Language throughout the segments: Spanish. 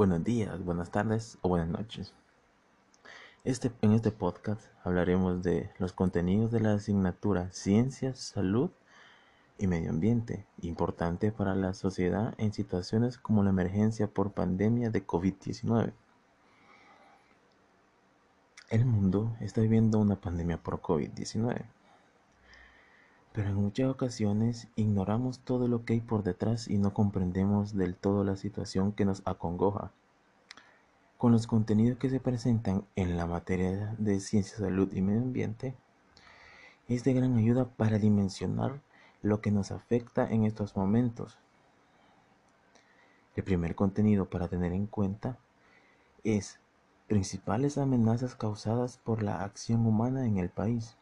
Buenos días, buenas tardes o buenas noches. Este, en este podcast hablaremos de los contenidos de la asignatura Ciencias, Salud y Medio Ambiente, importante para la sociedad en situaciones como la emergencia por pandemia de COVID-19. El mundo está viviendo una pandemia por COVID-19 pero en muchas ocasiones ignoramos todo lo que hay por detrás y no comprendemos del todo la situación que nos acongoja. Con los contenidos que se presentan en la materia de ciencia, salud y medio ambiente, es de gran ayuda para dimensionar lo que nos afecta en estos momentos. El primer contenido para tener en cuenta es principales amenazas causadas por la acción humana en el país.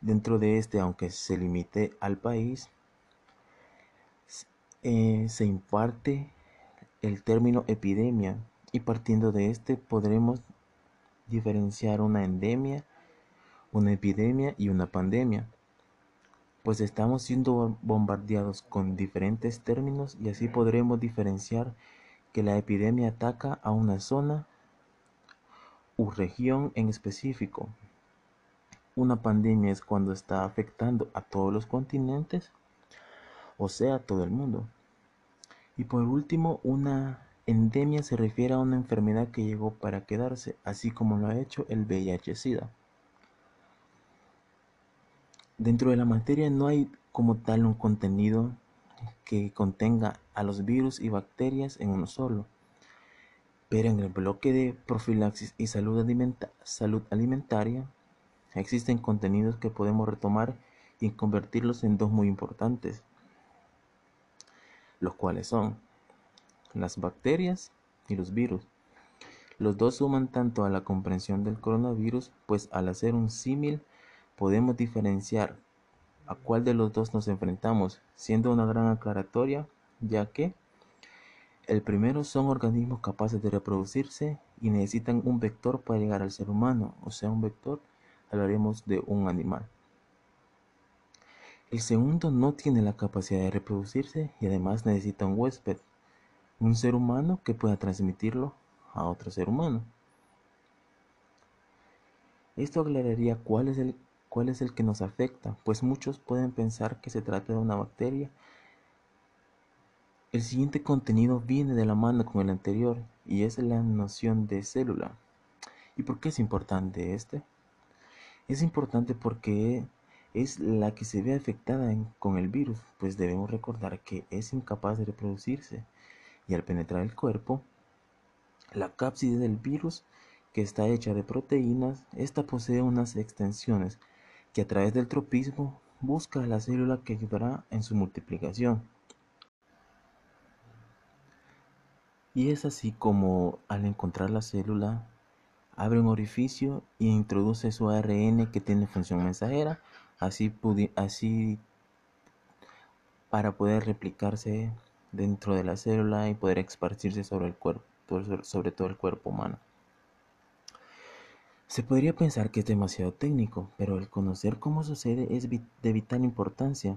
Dentro de este, aunque se limite al país, eh, se imparte el término epidemia y partiendo de este podremos diferenciar una endemia, una epidemia y una pandemia, pues estamos siendo bombardeados con diferentes términos y así podremos diferenciar que la epidemia ataca a una zona u región en específico, una pandemia es cuando está afectando a todos los continentes, o sea, todo el mundo. Y por último, una endemia se refiere a una enfermedad que llegó para quedarse, así como lo ha hecho el VIH-Sida. Dentro de la materia no hay como tal un contenido que contenga a los virus y bacterias en uno solo. Pero en el bloque de profilaxis y salud, salud alimentaria Existen contenidos que podemos retomar y convertirlos en dos muy importantes, los cuales son las bacterias y los virus. Los dos suman tanto a la comprensión del coronavirus, pues al hacer un símil podemos diferenciar a cuál de los dos nos enfrentamos, siendo una gran aclaratoria, ya que el primero son organismos capaces de reproducirse y necesitan un vector para llegar al ser humano, o sea, un vector hablaremos de un animal. El segundo no tiene la capacidad de reproducirse y además necesita un huésped, un ser humano que pueda transmitirlo a otro ser humano. Esto aclararía cuál es el, cuál es el que nos afecta, pues muchos pueden pensar que se trata de una bacteria. El siguiente contenido viene de la mano con el anterior y es la noción de célula. ¿Y por qué es importante este? Es importante porque es la que se ve afectada con el virus, pues debemos recordar que es incapaz de reproducirse y al penetrar el cuerpo, la cápside del virus, que está hecha de proteínas, esta posee unas extensiones que a través del tropismo busca a la célula que ayudará en su multiplicación. Y es así como al encontrar la célula abre un orificio y introduce su ARN que tiene función mensajera, así, para poder replicarse dentro de la célula y poder esparcirse sobre el cuerpo, sobre todo el cuerpo humano. Se podría pensar que es demasiado técnico, pero el conocer cómo sucede es de vital importancia,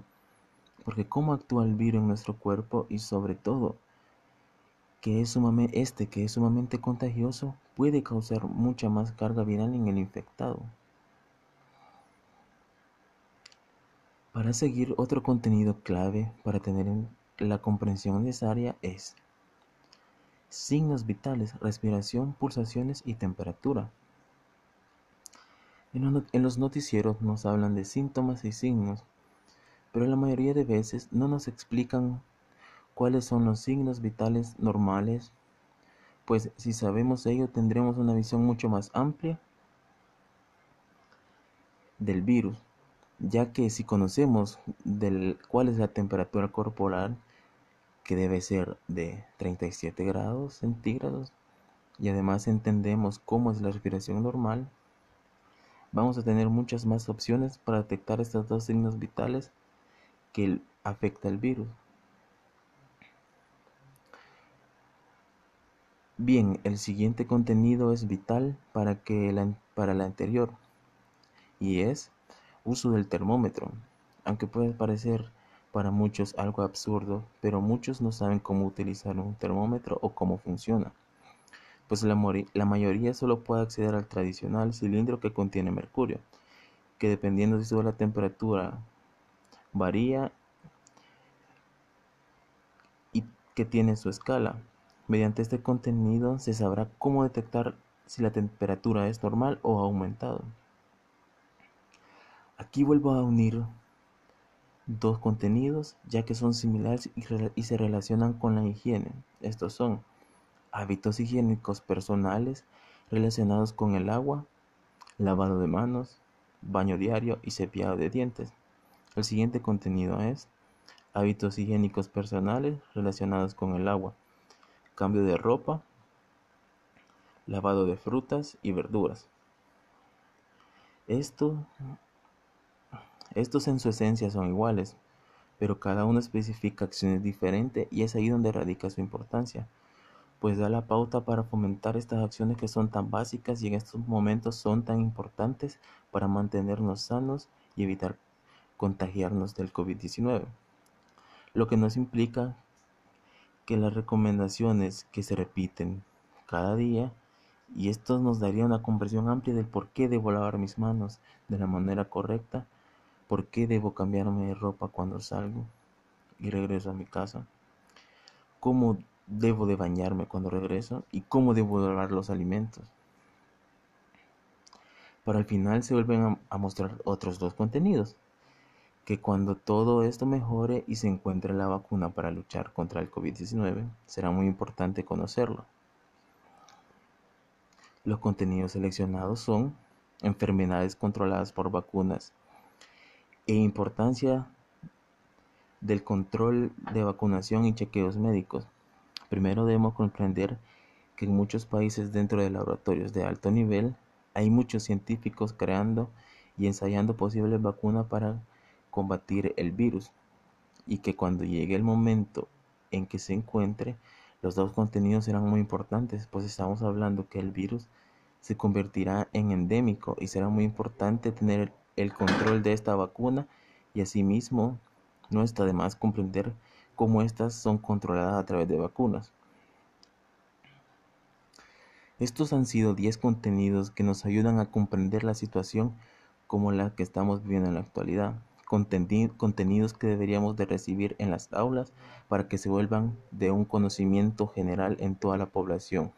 porque cómo actúa el virus en nuestro cuerpo y sobre todo que es este que es sumamente contagioso puede causar mucha más carga viral en el infectado. Para seguir, otro contenido clave para tener la comprensión necesaria es signos vitales, respiración, pulsaciones y temperatura. En los noticieros nos hablan de síntomas y signos, pero la mayoría de veces no nos explican cuáles son los signos vitales normales, pues si sabemos ello tendremos una visión mucho más amplia del virus, ya que si conocemos cuál es la temperatura corporal, que debe ser de 37 grados centígrados, y además entendemos cómo es la respiración normal, vamos a tener muchas más opciones para detectar estos dos signos vitales que afecta el virus. Bien, el siguiente contenido es vital para, que la, para la anterior y es uso del termómetro. Aunque puede parecer para muchos algo absurdo, pero muchos no saben cómo utilizar un termómetro o cómo funciona, pues la, mayoría solo puede acceder al tradicional cilindro que contiene mercurio, que dependiendo de la temperatura varía y que tiene su escala. Mediante este contenido se sabrá cómo detectar si la temperatura es normal o ha aumentado. Aquí vuelvo a unir dos contenidos ya que son similares y, se relacionan con la higiene. Estos son hábitos higiénicos personales relacionados con el agua, lavado de manos, baño diario y cepillado de dientes. El siguiente contenido es hábitos higiénicos personales relacionados con el agua, cambio de ropa, lavado de frutas y verduras. Esto, estos en su esencia son iguales, pero cada uno especifica acciones diferentes y es ahí donde radica su importancia, pues da la pauta para fomentar estas acciones que son tan básicas y en estos momentos son tan importantes para mantenernos sanos y evitar contagiarnos del COVID-19. Lo que nos implica que las recomendaciones que se repiten cada día y esto nos daría una comprensión amplia del por qué debo lavar mis manos de la manera correcta, por qué debo cambiarme de ropa cuando salgo y regreso a mi casa, cómo debo de bañarme cuando regreso y cómo debo lavar los alimentos. Para el final se vuelven a mostrar otros dos contenidos, que cuando todo esto mejore y se encuentre la vacuna para luchar contra el COVID-19, será muy importante conocerlo. Los contenidos seleccionados son enfermedades controladas por vacunas e importancia del control de vacunación y chequeos médicos. Primero debemos comprender que en muchos países dentro de laboratorios de alto nivel hay muchos científicos creando y ensayando posibles vacunas para combatir el virus y que cuando llegue el momento en que se encuentre, los dos contenidos serán muy importantes, pues estamos hablando que el virus se convertirá en endémico y será muy importante tener el control de esta vacuna y asimismo no está de más comprender cómo estas son controladas a través de vacunas. Estos han sido 10 contenidos que nos ayudan a comprender la situación como la que estamos viviendo en la actualidad contenidos que deberíamos de recibir en las aulas para que se vuelvan de un conocimiento general en toda la población.